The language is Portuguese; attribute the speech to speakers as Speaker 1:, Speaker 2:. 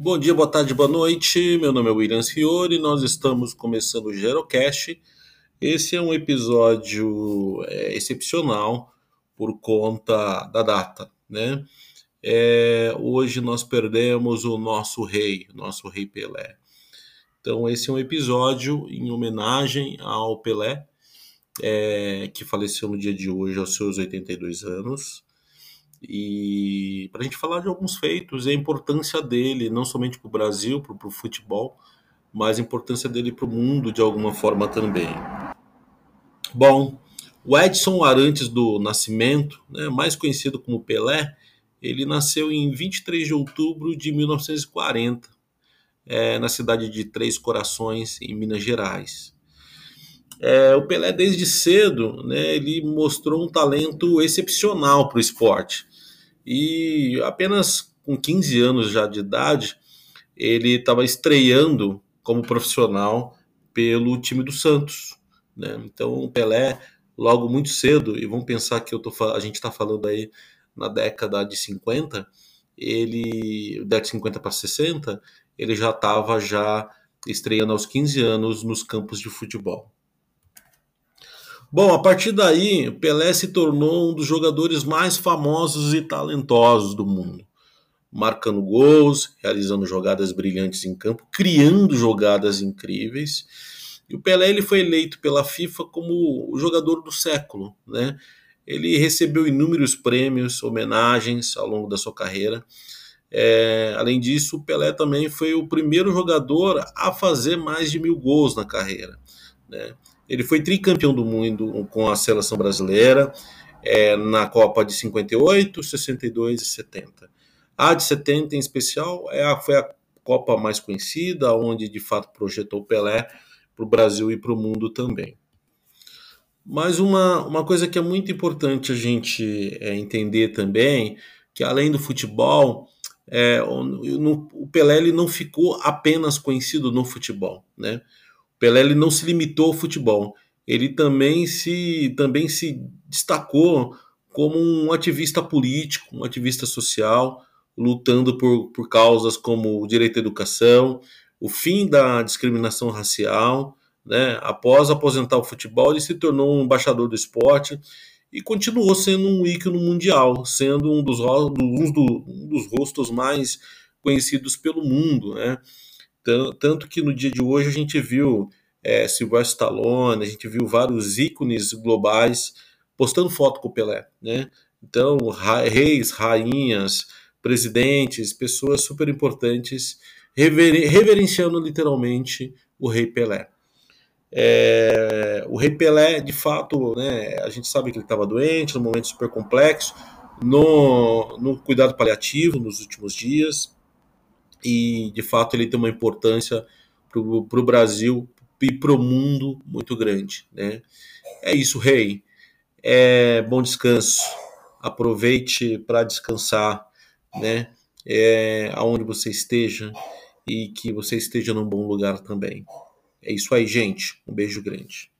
Speaker 1: Bom dia, boa tarde, boa noite. Meu nome é Williams Fiore nós estamos começando o Gerocast. Esse é um episódio é, excepcional por conta da data, né? É, hoje nós perdemos o nosso rei, nosso rei Pelé. Então esse é um episódio em homenagem ao Pelé, é, que faleceu no dia de hoje aos seus 82 anos e para a gente falar de alguns feitos e a importância dele, não somente para o Brasil, para o futebol, mas a importância dele para o mundo de alguma forma também. Bom, o Edson Arantes do Nascimento, né, mais conhecido como Pelé, ele nasceu em 23 de outubro de 1940, é, na cidade de Três Corações, em Minas Gerais. É, o Pelé, desde cedo, né, ele mostrou um talento excepcional para o esporte. E apenas com 15 anos já de idade, ele estava estreando como profissional pelo time do Santos. Né? Então, o Pelé, logo muito cedo, e vamos pensar que eu tô, a gente está falando aí na década de 50, ele, década de 50 para 60, ele já estava já estreando aos 15 anos nos campos de futebol. Bom, a partir daí, Pelé se tornou um dos jogadores mais famosos e talentosos do mundo, marcando gols, realizando jogadas brilhantes em campo, criando jogadas incríveis. E o Pelé ele foi eleito pela FIFA como o jogador do século, né? Ele recebeu inúmeros prêmios, homenagens ao longo da sua carreira. É, além disso, o Pelé também foi o primeiro jogador a fazer mais de mil gols na carreira. Né? Ele foi tricampeão do mundo com a seleção brasileira é, na Copa de 58, 62 e 70. A de 70 em especial é a, foi a Copa mais conhecida, onde de fato projetou Pelé para o Brasil e para o mundo também. Mas uma, uma coisa que é muito importante a gente é, entender também, que além do futebol, é, o, no, o Pelé ele não ficou apenas conhecido no futebol, né? Pelé ele não se limitou ao futebol, ele também se, também se destacou como um ativista político, um ativista social, lutando por, por causas como o direito à educação, o fim da discriminação racial. Né? Após aposentar o futebol, ele se tornou um embaixador do esporte e continuou sendo um ícone mundial, sendo um dos, um dos, um dos rostos mais conhecidos pelo mundo. Né? Tanto que no dia de hoje a gente viu é, Sylvester Stallone, a gente viu vários ícones globais postando foto com o Pelé, né? Então, reis, rainhas, presidentes, pessoas super importantes rever, reverenciando literalmente o rei Pelé. É, o rei Pelé, de fato, né, a gente sabe que ele estava doente, num momento super complexo, no, no cuidado paliativo nos últimos dias, e de fato ele tem uma importância para o Brasil e para o mundo muito grande. Né? É isso, rei. É, bom descanso. Aproveite para descansar, né? É, aonde você esteja e que você esteja num bom lugar também. É isso aí, gente. Um beijo grande.